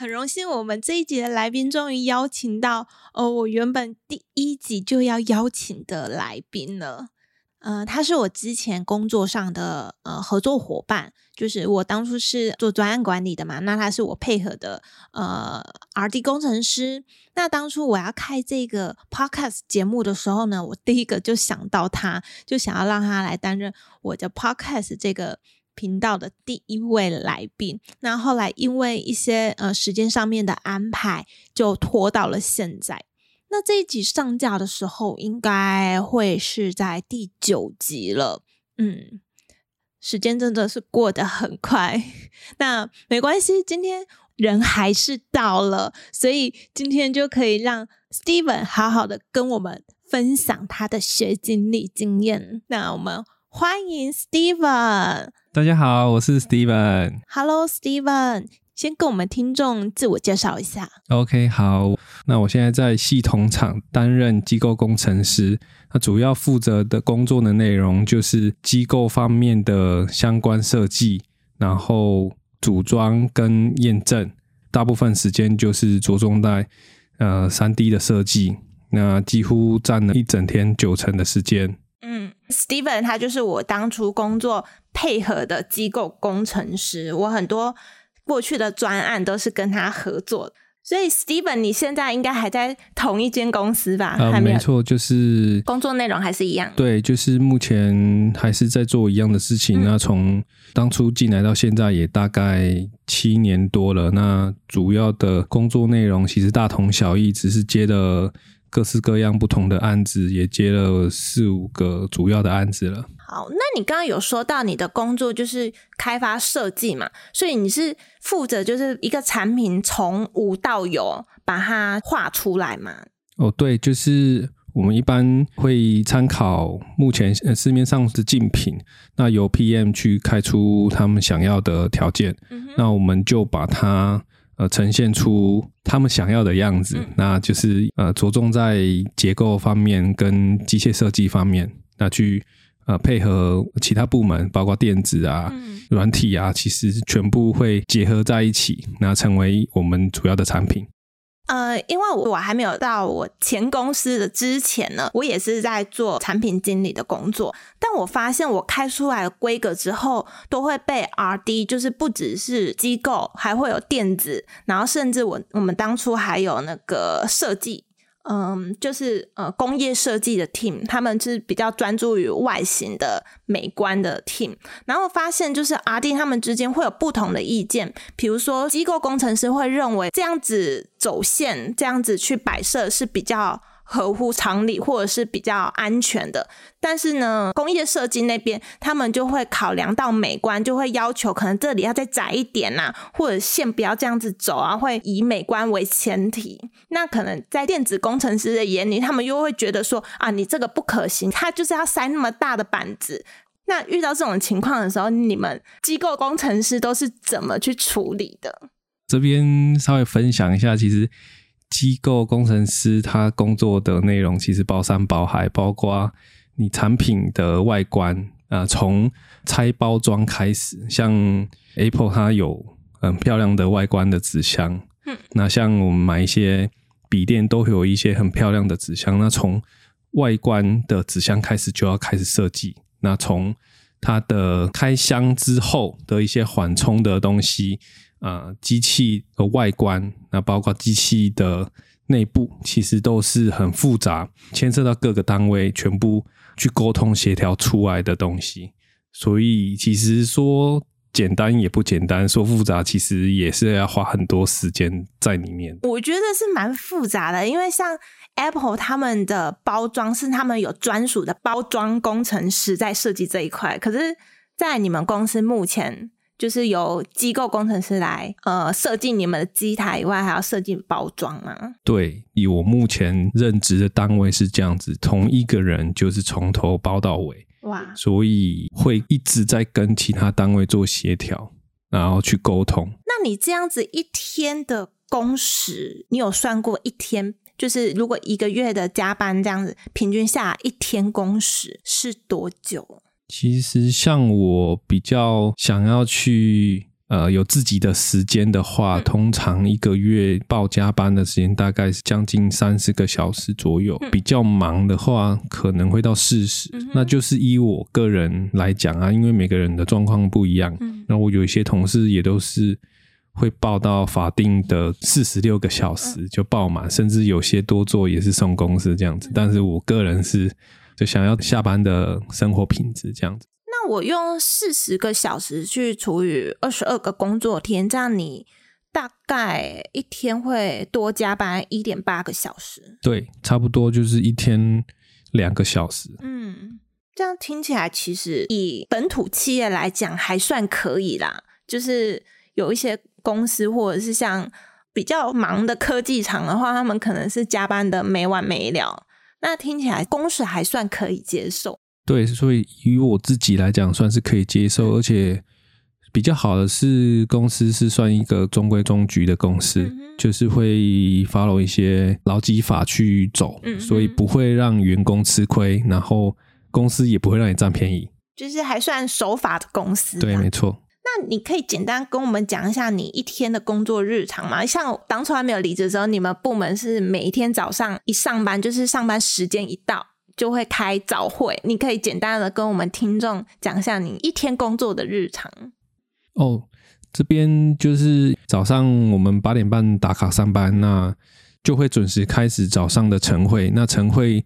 很荣幸，我们这一集的来宾终于邀请到，呃，我原本第一集就要邀请的来宾了。呃，他是我之前工作上的呃合作伙伴，就是我当初是做专案管理的嘛，那他是我配合的呃 RD 工程师。那当初我要开这个 Podcast 节目的时候呢，我第一个就想到他，就想要让他来担任我的 Podcast 这个。频道的第一位来宾，那后来因为一些呃时间上面的安排，就拖到了现在。那这一集上架的时候，应该会是在第九集了。嗯，时间真的是过得很快。那没关系，今天人还是到了，所以今天就可以让 Steven 好好的跟我们分享他的学经历经验。那我们欢迎 Steven。大家好，我是 Steven。Hello，Steven，先跟我们听众自我介绍一下。OK，好，那我现在在系统厂担任机构工程师，那主要负责的工作的内容就是机构方面的相关设计，然后组装跟验证，大部分时间就是着重在呃三 D 的设计，那几乎占了一整天九成的时间。嗯，Steven 他就是我当初工作配合的机构工程师，我很多过去的专案都是跟他合作，所以 Steven 你现在应该还在同一间公司吧？呃，还没，错，就是工作内容还是一样。对，就是目前还是在做一样的事情。嗯，那从当初进来到现在也大概七年多了，那主要的工作内容其实大同小异，只是接了。各式各样不同的案子，也接了四五个主要的案子了。好，那你刚刚有说到你的工作就是开发设计嘛，所以你是负责就是一个产品从无到有把它画出来嘛？哦，对，就是我们一般会参考目前市面上的竞品，那由 PM 去开出他们想要的条件，嗯、那我们就把它。呃，呈现出他们想要的样子，嗯、那就是呃，着重在结构方面跟机械设计方面，那去呃配合其他部门，包括电子啊、软、嗯、体啊，其实全部会结合在一起，那成为我们主要的产品。呃，因为我还没有到我前公司的之前呢，我也是在做产品经理的工作。但我发现我开出来的规格之后，都会被 RD，就是不只是机构，还会有电子，然后甚至我我们当初还有那个设计。嗯，就是呃，工业设计的 team，他们是比较专注于外形的美观的 team，然后发现就是 RD 他们之间会有不同的意见，比如说机构工程师会认为这样子走线，这样子去摆设是比较。合乎常理或者是比较安全的，但是呢，工业设计那边他们就会考量到美观，就会要求可能这里要再窄一点呐、啊，或者线不要这样子走啊，会以美观为前提。那可能在电子工程师的眼里，他们又会觉得说啊，你这个不可行，他就是要塞那么大的板子。那遇到这种情况的时候，你们机构工程师都是怎么去处理的？这边稍微分享一下，其实。机构工程师他工作的内容其实包山包海，包括你产品的外观啊，从拆包装开始，像 Apple 它有很漂亮的外观的纸箱，嗯，那像我们买一些笔电都会有一些很漂亮的纸箱，那从外观的纸箱开始就要开始设计，那从它的开箱之后的一些缓冲的东西。呃，机器的外观，那包括机器的内部，其实都是很复杂，牵涉到各个单位全部去沟通协调出来的东西。所以，其实说简单也不简单，说复杂其实也是要花很多时间在里面。我觉得是蛮复杂的，因为像 Apple 他们的包装是他们有专属的包装工程师在设计这一块，可是，在你们公司目前。就是由机构工程师来呃设计你们的机台以外，还要设计包装吗？对，以我目前任职的单位是这样子，同一个人就是从头包到尾。哇！所以会一直在跟其他单位做协调，然后去沟通。那你这样子一天的工时，你有算过一天？就是如果一个月的加班这样子，平均下来一天工时是多久？其实像我比较想要去。呃，有自己的时间的话，通常一个月报加班的时间大概是将近三十个小时左右。比较忙的话，可能会到四十。那就是依我个人来讲啊，因为每个人的状况不一样。那我有一些同事也都是会报到法定的四十六个小时就报满，甚至有些多做也是送公司这样子。但是我个人是就想要下班的生活品质这样子。那我用四十个小时去除以二十二个工作天，这样你大概一天会多加班一点八个小时。对，差不多就是一天两个小时。嗯，这样听起来其实以本土企业来讲还算可以啦。就是有一些公司或者是像比较忙的科技厂的话，他们可能是加班的没完没了。那听起来工时还算可以接受。对，所以以我自己来讲，算是可以接受，而且比较好的是，公司是算一个中规中矩的公司，嗯、就是会 follow 一些劳基法去走，嗯、所以不会让员工吃亏，然后公司也不会让你占便宜，就是还算守法的公司。对，没错。那你可以简单跟我们讲一下你一天的工作日常吗？像当初还没有离职的时候，你们部门是每一天早上一上班，就是上班时间一到。就会开早会，你可以简单的跟我们听众讲一下你一天工作的日常。哦，这边就是早上我们八点半打卡上班，那就会准时开始早上的晨会。那晨会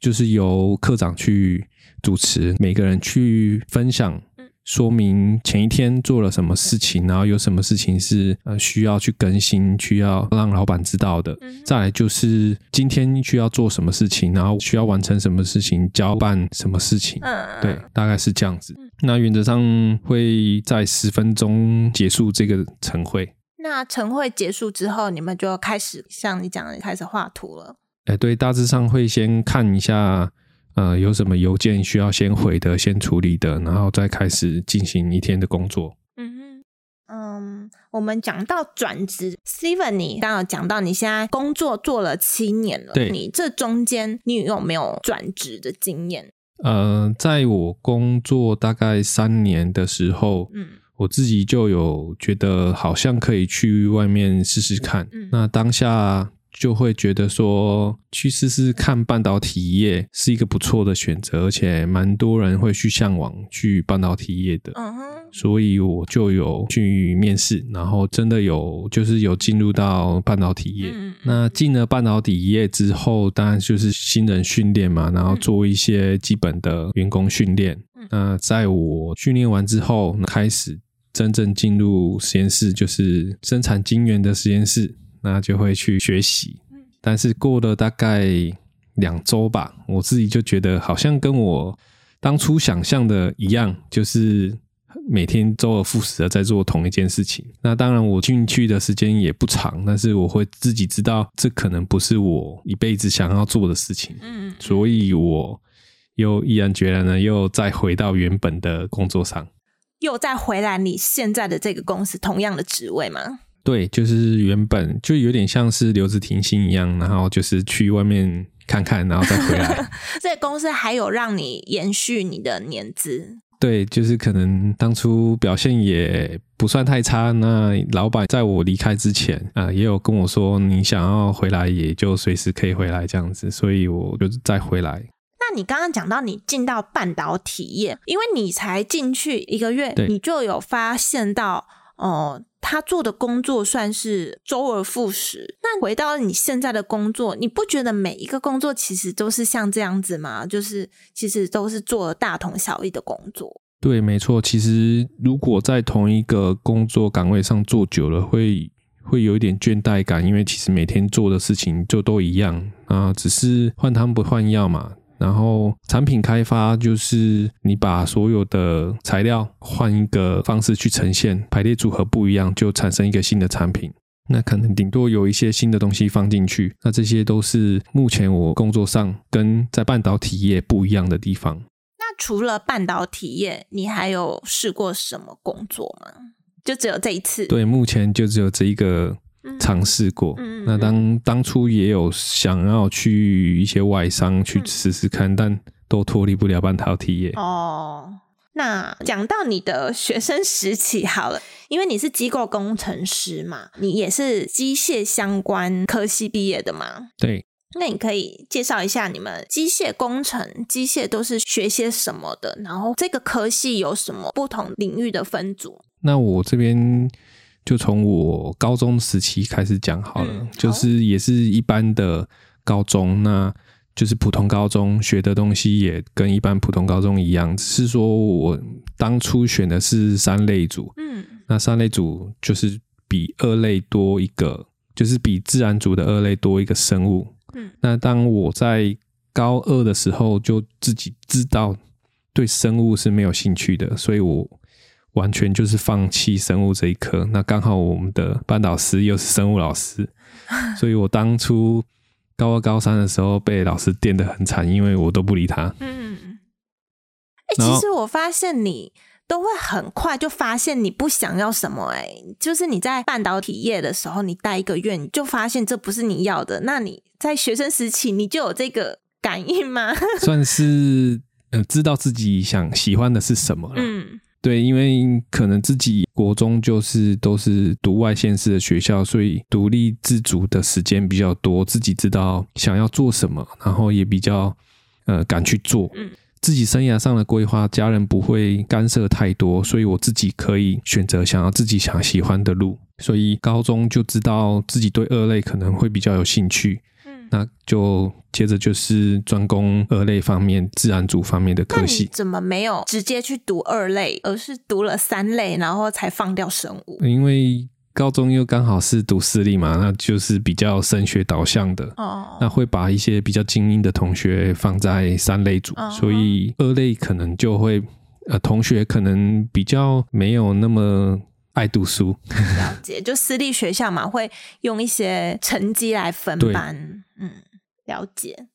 就是由课长去主持，每个人去分享。说明前一天做了什么事情，然后有什么事情是呃需要去更新，需要让老板知道的。再来就是今天需要做什么事情，然后需要完成什么事情，交办什么事情。对，大概是这样子。那原则上会在十分钟结束这个晨会。那晨会结束之后，你们就要开始像你讲的开始画图了。哎，对，大致上会先看一下。呃，有什么邮件需要先回的、先处理的，然后再开始进行一天的工作。嗯哼，嗯，我们讲到转职，Steven，你刚刚有讲到你现在工作做了七年了，对，你这中间你有没有转职的经验？呃，在我工作大概三年的时候，嗯，我自己就有觉得好像可以去外面试试看。嗯，那当下。就会觉得说，去试试看半导体业是一个不错的选择，而且蛮多人会去向往去半导体业的。嗯哼，所以我就有去面试，然后真的有就是有进入到半导体业。嗯，那进了半导体业之后，当然就是新人训练嘛，然后做一些基本的员工训练。那在我训练完之后，开始真正进入实验室，就是生产晶圆的实验室。那就会去学习，但是过了大概两周吧，我自己就觉得好像跟我当初想象的一样，就是每天周而复始的在做同一件事情。那当然我进去的时间也不长，但是我会自己知道这可能不是我一辈子想要做的事情。嗯，所以我又毅然决然的又再回到原本的工作上，又再回来你现在的这个公司同样的职位吗？对，就是原本就有点像是留职停薪一样，然后就是去外面看看，然后再回来。这个公司还有让你延续你的年资？对，就是可能当初表现也不算太差。那老板在我离开之前啊、呃，也有跟我说，你想要回来，也就随时可以回来这样子，所以我就再回来。那你刚刚讲到你进到半导体业，因为你才进去一个月，你就有发现到哦。呃他做的工作算是周而复始。那回到你现在的工作，你不觉得每一个工作其实都是像这样子吗？就是其实都是做大同小异的工作。对，没错。其实如果在同一个工作岗位上做久了，会会有一点倦怠感，因为其实每天做的事情就都一样啊，只是换汤不换药嘛。然后产品开发就是你把所有的材料换一个方式去呈现，排列组合不一样，就产生一个新的产品。那可能顶多有一些新的东西放进去。那这些都是目前我工作上跟在半导体业不一样的地方。那除了半导体业，你还有试过什么工作吗？就只有这一次？对，目前就只有这一个。尝试过，嗯、那当当初也有想要去一些外商去试试看，嗯、但都脱离不了半导体业。哦，那讲到你的学生时期好了，因为你是机构工程师嘛，你也是机械相关科系毕业的嘛？对。那你可以介绍一下你们机械工程、机械都是学些什么的？然后这个科系有什么不同领域的分组？那我这边。就从我高中时期开始讲好了，嗯、好，就是也是一般的高中，那就是普通高中学的东西也跟一般普通高中一样，只是说我当初选的是三类组，嗯，那三类组就是比二类多一个，就是比自然组的二类多一个生物，嗯，那当我在高二的时候就自己知道对生物是没有兴趣的，所以我。完全就是放弃生物这一科，那刚好我们的班导师又是生物老师，所以我当初高二、高三的时候被老师电得很惨，因为我都不理他。嗯，哎、欸，其实我发现你都会很快就发现你不想要什么、欸，哎，就是你在半导体业的时候，你待一个月，你就发现这不是你要的。那你在学生时期，你就有这个感应吗？算是呃，知道自己想喜欢的是什么了。嗯。对，因为可能自己国中就是都是读外县市的学校，所以独立自主的时间比较多，自己知道想要做什么，然后也比较呃敢去做。嗯，自己生涯上的规划，家人不会干涉太多，所以我自己可以选择想要自己想喜欢的路。所以高中就知道自己对二类可能会比较有兴趣。那就接着就是专攻二类方面、自然组方面的科系。怎么没有直接去读二类，而是读了三类，然后才放掉生物？因为高中又刚好是读私立嘛，那就是比较升学导向的。哦。那会把一些比较精英的同学放在三类组，哦、所以二类可能就会呃，同学可能比较没有那么。爱读书，了解，就私立学校嘛，会用一些成绩来分班。对嗯，了解。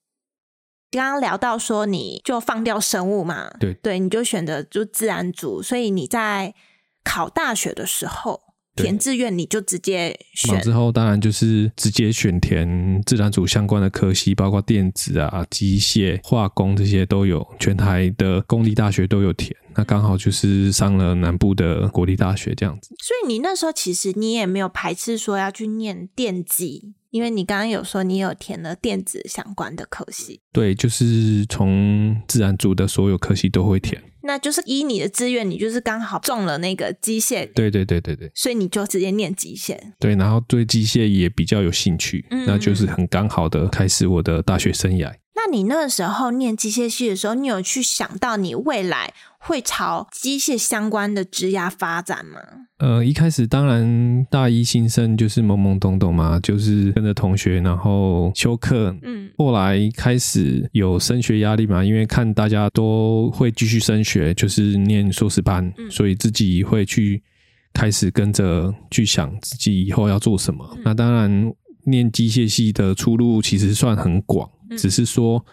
刚刚聊到说，你就放掉生物嘛，对，对，你就选择就自然组，所以你在考大学的时候。填志愿你就直接选，之后当然就是直接选填自然组相关的科系，包括电子啊、机械、化工这些都有，全台的公立大学都有填。那刚好就是上了南部的国立大学这样子。所以你那时候其实你也没有排斥说要去念电机。因为你刚刚有说你有填了电子相关的科系，对，就是从自然组的所有科系都会填。那就是依你的志愿，你就是刚好中了那个机械。对对对对对。所以你就直接念机械。对，然后对机械也比较有兴趣，嗯，那就是很刚好的开始我的大学生涯。那你那时候念机械系的时候，你有去想到你未来会朝机械相关的职涯发展吗？呃，一开始当然大一新生就是懵懵懂懂嘛，就是跟着同学然后修课。嗯，后来开始有升学压力嘛，因为看大家都会继续升学，就是念硕士班，嗯，所以自己会去开始跟着去想自己以后要做什么。嗯，那当然，念机械系的出路其实算很广。只是说，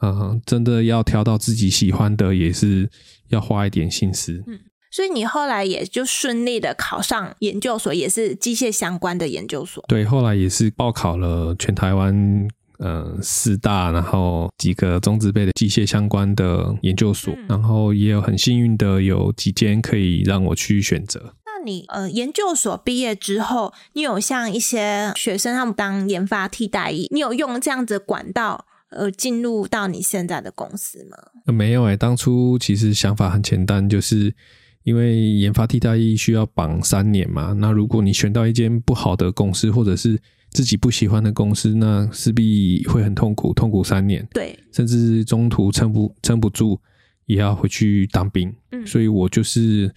呃，真的要挑到自己喜欢的，也是要花一点心思。嗯，所以你后来也就顺利的考上研究所，也是机械相关的研究所。对，后来也是报考了全台湾呃四大，然后几个中职辈的机械相关的研究所，嗯、然后也有很幸运的有几间可以让我去选择。那你呃研究所毕业之后，你有像一些学生他们当研发替代役，你有用这样子的管道？呃，进入到你现在的公司吗？呃，没有哎，当初其实想法很简单，就是因为研发替代役需要绑三年嘛。那如果你选到一间不好的公司，或者是自己不喜欢的公司，那势必会很痛苦，痛苦三年。对，甚至中途撑不撑不住，也要回去当兵。嗯，所以我就是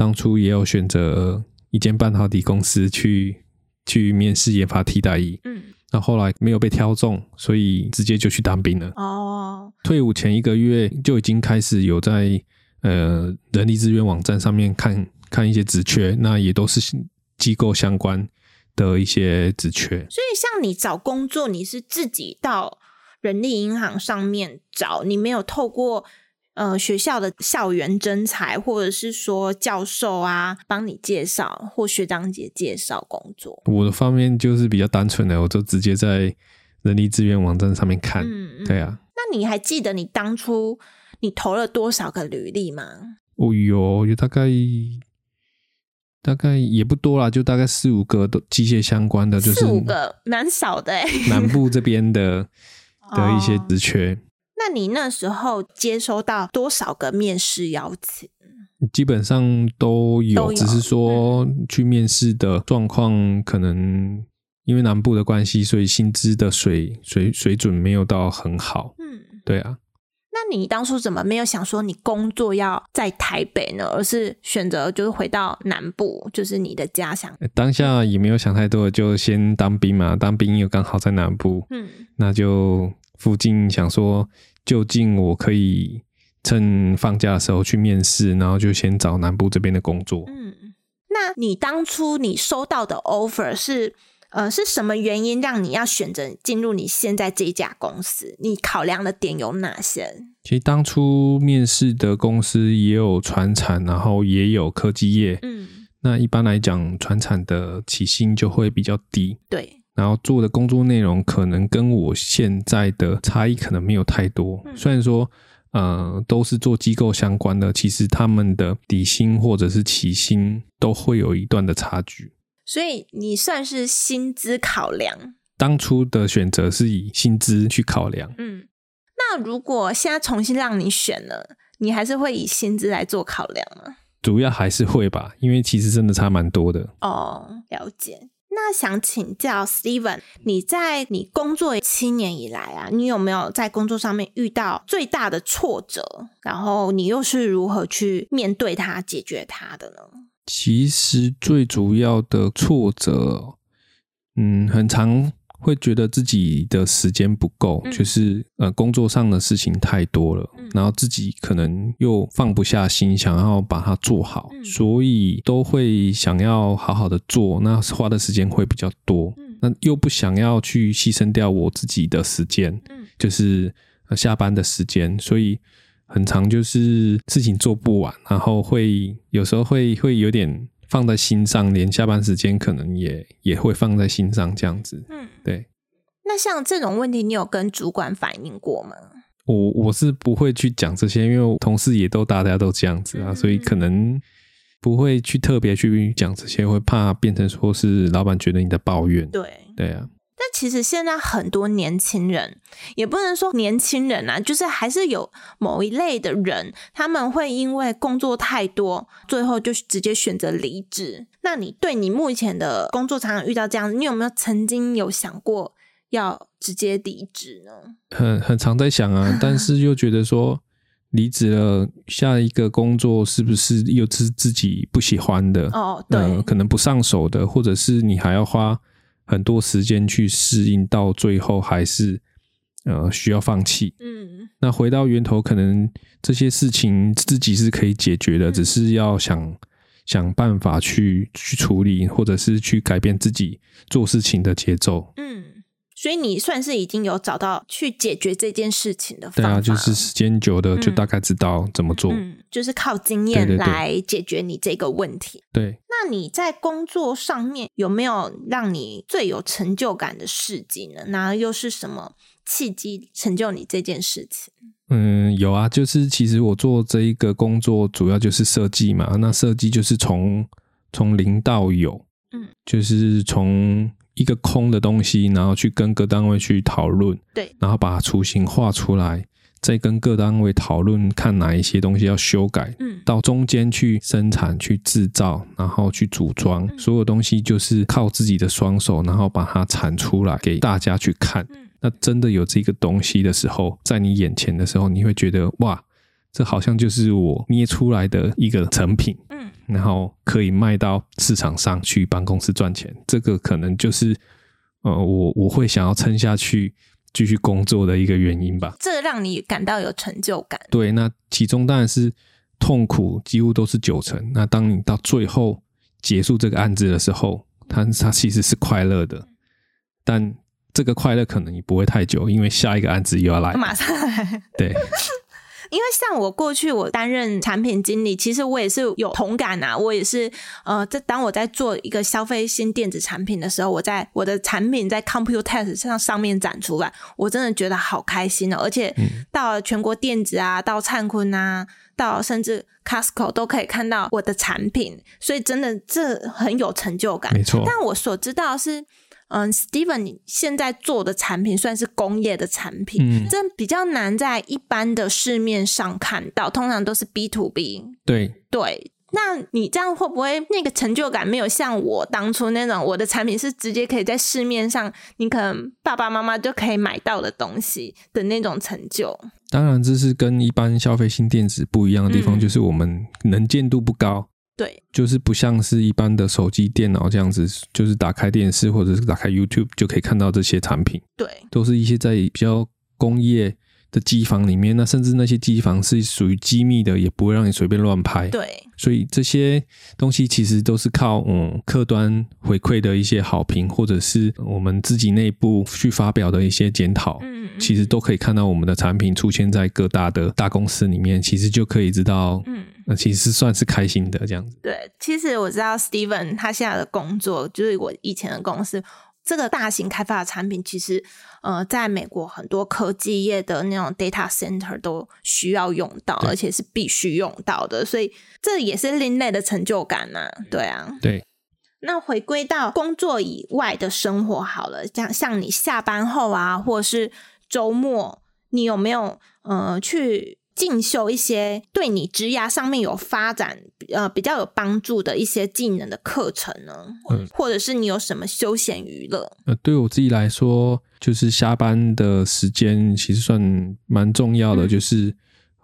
当初也有选择一间半导体公司去去面试研发替代役。嗯，那后来没有被挑中，所以直接就去当兵了。哦，退伍前一个月就已经开始有在呃人力资源网站上面看看一些职缺，那也都是机构相关的一些职缺。所以像你找工作，你是自己到人力银行上面找，你没有透过。呃，学校的校园征才，或者是说教授啊，帮你介绍，或学长姐介绍工作。我的方面就是比较单纯的，我就直接在人力资源网站上面看。嗯，对啊。那你还记得你当初你投了多少个履历吗？哦哟，有大概大概也不多啦，就大概四五个都机械相关的，就是四五个，蛮少的哎。南部这边的 的一些职缺。哦那你那时候接收到多少个面试邀请？基本上都有，都有，只是说去面试的状况可能因为南部的关系，所以薪资的水水水准没有到很好。嗯，对啊。那你当初怎么没有想说你工作要在台北呢？而是选择就是回到南部，就是你的家乡？当下也没有想太多，就先当兵嘛。当兵又刚好在南部，嗯，那就附近想说。就近我可以趁放假的时候去面试，然后就先找南部这边的工作。嗯，那你当初你收到的 offer 是呃是什么原因让你要选择进入你现在这一家公司？你考量的点有哪些？其实当初面试的公司也有船产，然后也有科技业。嗯，那一般来讲，船产的起薪就会比较低。对。然后做的工作内容可能跟我现在的差异可能没有太多，虽然说呃都是做机构相关的，其实他们的底薪或者是起薪都会有一段的差距。所以你算是薪资考量，当初的选择是以薪资去考量。嗯，那如果现在重新让你选了，你还是会以薪资来做考量吗？主要还是会吧，因为其实真的差蛮多的。哦，了解。那想请教 Steven，你在你工作七年以来啊，你有没有在工作上面遇到最大的挫折？然后你又是如何去面对它、解决它的呢？其实最主要的挫折，嗯，很常。会觉得自己的时间不够，嗯、就是呃工作上的事情太多了，嗯、然后自己可能又放不下心，想要把它做好，嗯、所以都会想要好好的做，那花的时间会比较多，嗯、那又不想要去牺牲掉我自己的时间，嗯、就是下班的时间，所以很长就是事情做不完，然后会有时候会会有点。放在心上，连下班时间可能也也会放在心上，这样子。嗯，对。那像这种问题，你有跟主管反映过吗？我我是不会去讲这些，因为我同事也都大家都这样子啊，嗯、所以可能不会去特别去讲这些，会怕变成说是老板觉得你在抱怨。对，对啊。但其实现在很多年轻人，也不能说年轻人啊，就是还是有某一类的人，他们会因为工作太多，最后就直接选择离职。那你对你目前的工作常常遇到这样，你有没有曾经有想过要直接离职呢？很很常在想啊，但是又觉得说离职了，下一个工作是不是又是自己不喜欢的？哦，对，呃，可能不上手的，或者是你还要花。很多时间去适应，到最后还是呃需要放弃。嗯，那回到源头，可能这些事情自己是可以解决的，嗯、只是要想想办法去去处理，或者是去改变自己做事情的节奏。嗯。所以你算是已经有找到去解决这件事情的方法。对啊，就是时间久的就大概知道怎么做。嗯，嗯，就是靠经验来解决你这个问题。对，对，对。那你在工作上面有没有让你最有成就感的事迹呢？那又是什么契机成就你这件事情？嗯，有啊，就是其实我做这一个工作主要就是设计嘛。那设计就是从从零到有，嗯，就是从。一个空的东西，然后去跟各单位去讨论，对，然后把雏形画出来，再跟各单位讨论，看哪一些东西要修改，嗯，到中间去生产、去制造，然后去组装，嗯、所有东西就是靠自己的双手，然后把它产出来给大家去看。嗯、那真的有这个东西的时候，在你眼前的时候，你会觉得哇，这好像就是我捏出来的一个成品。嗯然后可以卖到市场上去帮公司赚钱，这个可能就是呃，我我会想要撑下去继续工作的一个原因吧。这让你感到有成就感？对，那其中当然是痛苦，几乎都是九成。那当你到最后结束这个案子的时候，它它其实是快乐的，但这个快乐可能也不会太久，因为下一个案子又要来，马上来。对。因为像我过去我担任产品经理，其实我也是有同感啊。我也是呃，在当我在做一个消费新电子产品的时候，我在我的产品在 Computex 上上面展出来，我真的觉得好开心哦。而且到了全国电子啊，到灿坤啊，到甚至 Costco 都可以看到我的产品，所以真的这很有成就感。没错。但我所知道是。嗯，Steven，你现在做的产品算是工业的产品，嗯，这比较难在一般的市面上看到，通常都是 B to B。对对，那你这样会不会那个成就感没有像我当初那种，我的产品是直接可以在市面上，你可能爸爸妈妈就可以买到的东西的那种成就？当然，这是跟一般消费性电子不一样的地方，嗯，就是我们能见度不高。对，就是不像是一般的手机、电脑这样子，就是打开电视或者是打开 YouTube 就可以看到这些产品。对，都是一些在比较工业的机房里面，那甚至那些机房是属于机密的，也不会让你随便乱拍。对，所以这些东西其实都是靠嗯客端回馈的一些好评，或者是我们自己内部去发表的一些检讨，嗯，其实都可以看到我们的产品出现在各大的大公司里面，其实就可以知道，嗯，那其实算是开心的这样子。对，其实我知道 Steven 他现在的工作就是我以前的公司。这个大型开发的产品，其实呃，在美国很多科技业的那种 data center 都需要用到，而且是必须用到的，所以这也是另类的成就感呐、啊。对啊，对。那回归到工作以外的生活好了，像像你下班后啊，或者是周末，你有没有呃去？进修一些对你职涯上面有发展呃比较有帮助的一些技能的课程呢？嗯，或者是你有什么休闲娱乐？呃，对我自己来说，就是下班的时间其实算蛮重要的，嗯、就是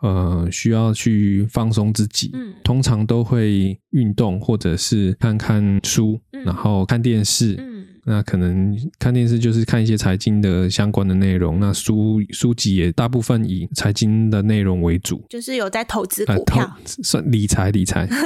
呃需要去放松自己。嗯，通常都会运动，或者是看看书，嗯、然后看电视。嗯。那可能看电视就是看一些财经的相关的内容，那书书籍也大部分以财经的内容为主，就是有在投资股票，呃、算理财理财。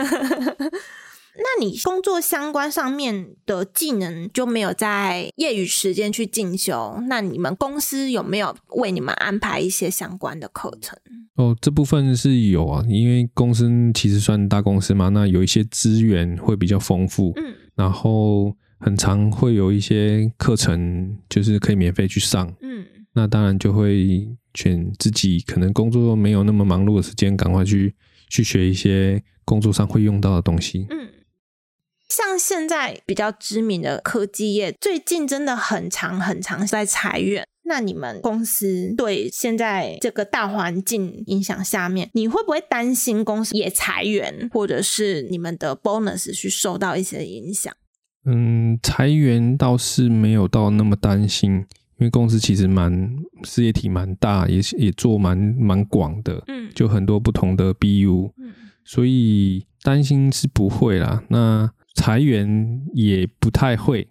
那你工作相关上面的技能就没有在业余时间去进修？那你们公司有没有为你们安排一些相关的课程？哦，这部分是有啊，因为公司其实算大公司嘛，那有一些资源会比较丰富，嗯，然后。很常会有一些课程，就是可以免费去上。嗯，那当然就会选自己可能工作没有那么忙碌的时间，赶快去去学一些工作上会用到的东西。嗯，像现在比较知名的科技业，最近真的很长很长在裁员。那你们公司对现在这个大环境影响下面，你会不会担心公司也裁员，或者是你们的 bonus 去受到一些影响？嗯，裁员倒是没有到那么担心，因为公司其实蛮事业体蛮大，也也做蛮蛮广的，嗯，就很多不同的 BU，嗯，所以担心是不会啦。那裁员也不太会，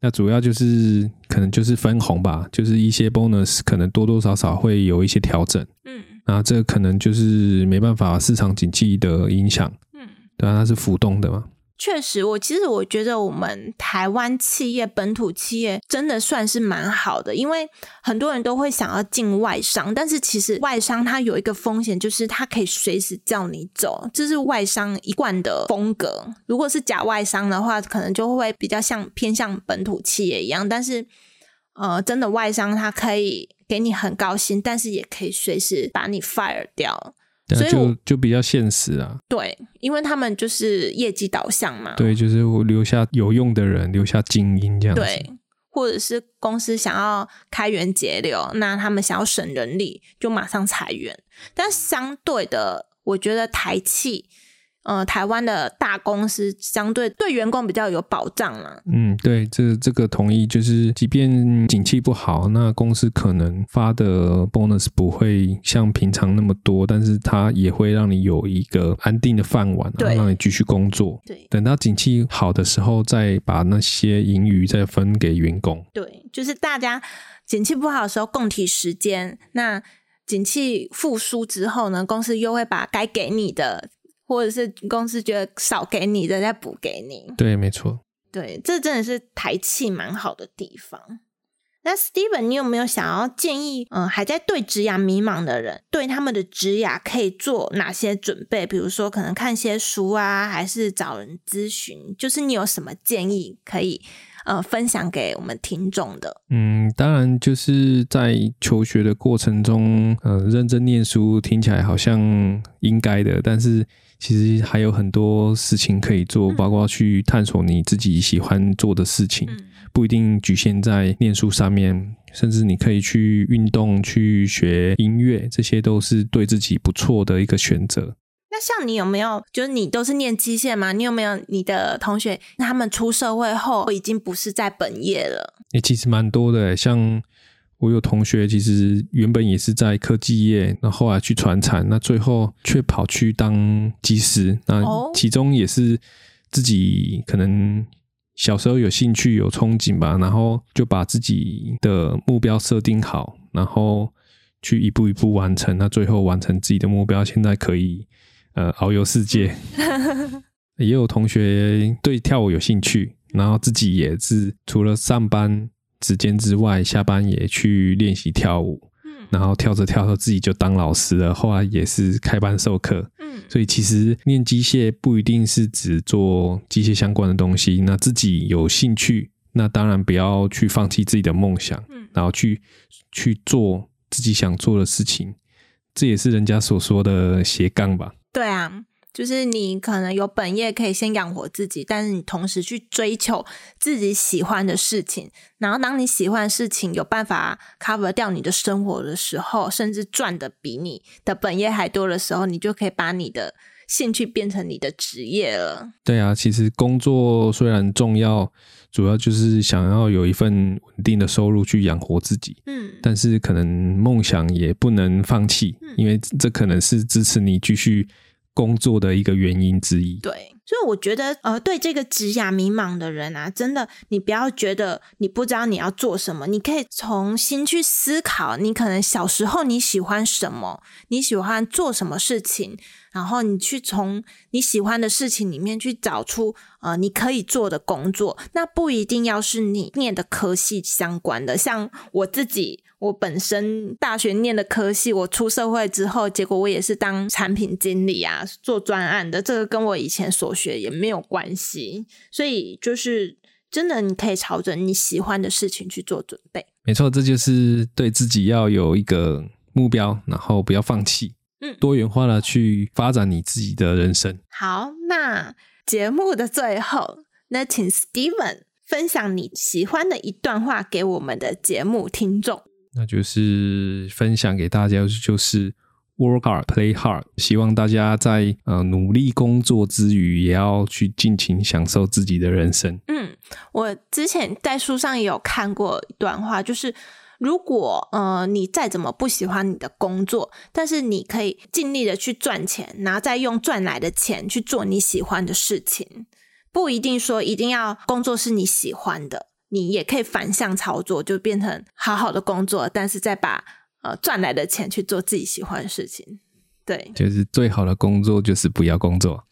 那主要就是可能就是分红吧，就是一些 bonus 可能多多少少会有一些调整，嗯，那这可能就是没办法市场经济的影响，嗯，对啊，它是浮动的嘛。确实，我其实我觉得我们台湾企业本土企业真的算是蛮好的，因为很多人都会想要进外商，但是其实外商它有一个风险，就是它可以随时叫你走，这是外商一贯的风格。如果是假外商的话，可能就会比较像偏向本土企业一样，但是呃，真的外商它可以给你很高薪，但是也可以随时把你 fire 掉。所以就就比较现实啊，对，因为他们就是业绩导向嘛，对，就是我留下有用的人，留下精英这样子，对，或者是公司想要开源节流，那他们想要省人力，就马上裁员。但相对的，我觉得台企，呃，台湾的大公司相对对员工比较有保障了。嗯，对，这这个同意，就是即便景气不好，那公司可能发的 bonus 不会像平常那么多，但是它也会让你有一个安定的饭碗，然后让你继续工作。对，等到景气好的时候，再把那些盈余再分给员工。对，就是大家景气不好的时候共体时间，那景气复苏之后呢，公司又会把该给你的。或者是公司觉得少给你的再补给你，对，没错，对，这真的是台气蛮好的地方。那 Steven，你有没有想要建议，嗯，还在对职涯迷茫的人，对他们的职涯可以做哪些准备？比如说，可能看些书啊，还是找人咨询？就是你有什么建议可以？呃，分享给我们听众的。嗯，当然就是在求学的过程中，呃，认真念书听起来好像应该的，但是其实还有很多事情可以做，包括去探索你自己喜欢做的事情，嗯、不一定局限在念书上面，甚至你可以去运动、去学音乐，这些都是对自己不错的一个选择。那像你有没有，就是你都是念机械吗？你有没有你的同学，他们出社会后已经不是在本业了？诶、欸，其实蛮多的，像我有同学，其实原本也是在科技业，那后来去传产，那最后却跑去当技师。那其中也是自己可能小时候有兴趣、有憧憬吧，然后就把自己的目标设定好，然后去一步一步完成，那最后完成自己的目标，现在可以。呃，遨游世界，也有同学对跳舞有兴趣，然后自己也是除了上班时间之外，下班也去练习跳舞，然后跳着跳着自己就当老师了，后来也是开班授课，所以其实念机械不一定是只做机械相关的东西，那自己有兴趣，那当然不要去放弃自己的梦想，然后去去做自己想做的事情，这也是人家所说的斜杠吧。对啊，就是你可能有本业可以先养活自己，但是你同时去追求自己喜欢的事情，然后当你喜欢的事情有办法 cover 掉你的生活的时候，甚至赚的比你的本业还多的时候，你就可以把你的兴趣变成你的职业了。对啊，其实工作虽然重要，主要就是想要有一份稳定的收入去养活自己。嗯，但是可能梦想也不能放弃，嗯，因为这可能是支持你继续。工作的一个原因之一。对，所以我觉得，呃，对这个职涯迷茫的人啊，真的，你不要觉得你不知道你要做什么，你可以重新去思考，你可能小时候你喜欢什么，你喜欢做什么事情，然后你去从你喜欢的事情里面去找出，呃，你可以做的工作，那不一定要是你念的科系相关的，像我自己。我本身大学念的科系，我出社会之后，结果我也是当产品经理啊，做专案的。这个跟我以前所学也没有关系，所以就是真的，你可以朝着你喜欢的事情去做准备。没错，这就是对自己要有一个目标，然后不要放弃，嗯，多元化的去发展你自己的人生。好，那节目的最后，那请 Steven 分享你喜欢的一段话给我们的节目听众。那就是分享给大家，就是 work hard, play hard。希望大家在呃努力工作之余，也要去尽情享受自己的人生。嗯，我之前在书上也有看过一段话，就是如果呃你再怎么不喜欢你的工作，但是你可以尽力的去赚钱，然后再用赚来的钱去做你喜欢的事情，不一定说一定要工作是你喜欢的。你也可以反向操作，就变成好好的工作，但是再把呃赚来的钱去做自己喜欢的事情。对，就是最好的工作就是不要工作，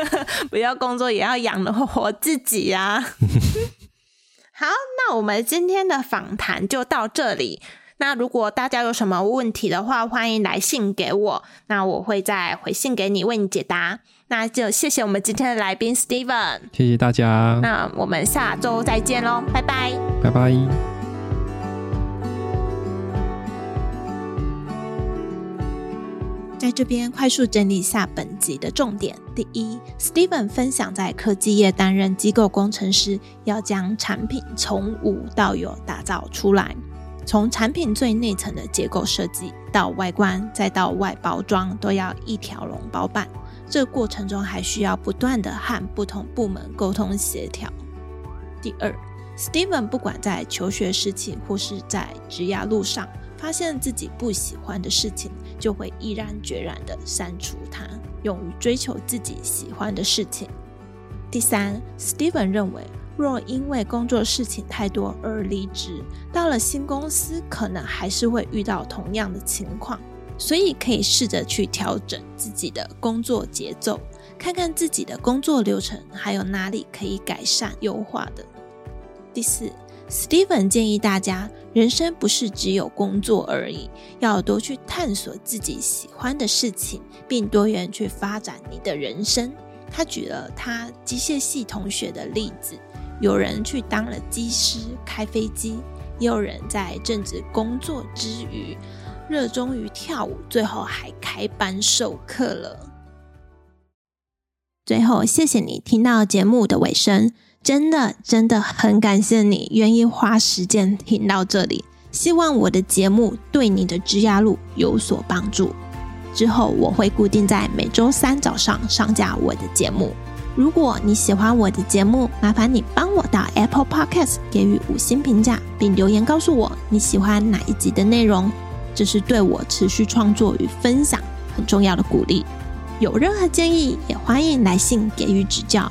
不要工作也要养活自己呀、啊。好，那我们今天的访谈就到这里。那如果大家有什么问题的话，欢迎来信给我，那我会再回信给你，为你解答。那就谢谢我们今天的来宾 Steven，谢谢大家。那我们下周再见喽，拜拜，拜拜。在这边快速整理一下本集的重点：第一，Steven 分享在科技业担任机构工程师，要将产品从无到有打造出来。从产品最内层的结构设计到外观，再到外包装，都要一条龙包办。这个过程中还需要不断的和不同部门沟通协调。第二，Steven 不管在求学时期或是在职涯路上，发现自己不喜欢的事情，就会毅然决然的删除它，勇于追求自己喜欢的事情。第三，Steven 认为，若因为工作事情太多而离职，到了新公司可能还是会遇到同样的情况，所以可以试着去调整自己的工作节奏，看看自己的工作流程还有哪里可以改善优化的。第四，Steven 建议大家，人生不是只有工作而已，要多去探索自己喜欢的事情，并多元去发展你的人生。他举了他机械系同学的例子，有人去当了机师开飞机，也有人在正职工作之余热衷于跳舞，最后还开班授课了。最后，谢谢你听到节目的尾声，真的真的很感谢你愿意花时间听到这里。希望我的节目对你的职涯路有所帮助。之后我会固定在每周三早上上架我的节目。如果你喜欢我的节目，麻烦你帮我到 Apple Podcast 给予五星评价，并留言告诉我你喜欢哪一集的内容，这是对我持续创作与分享很重要的鼓励。有任何建议，也欢迎来信给予指教。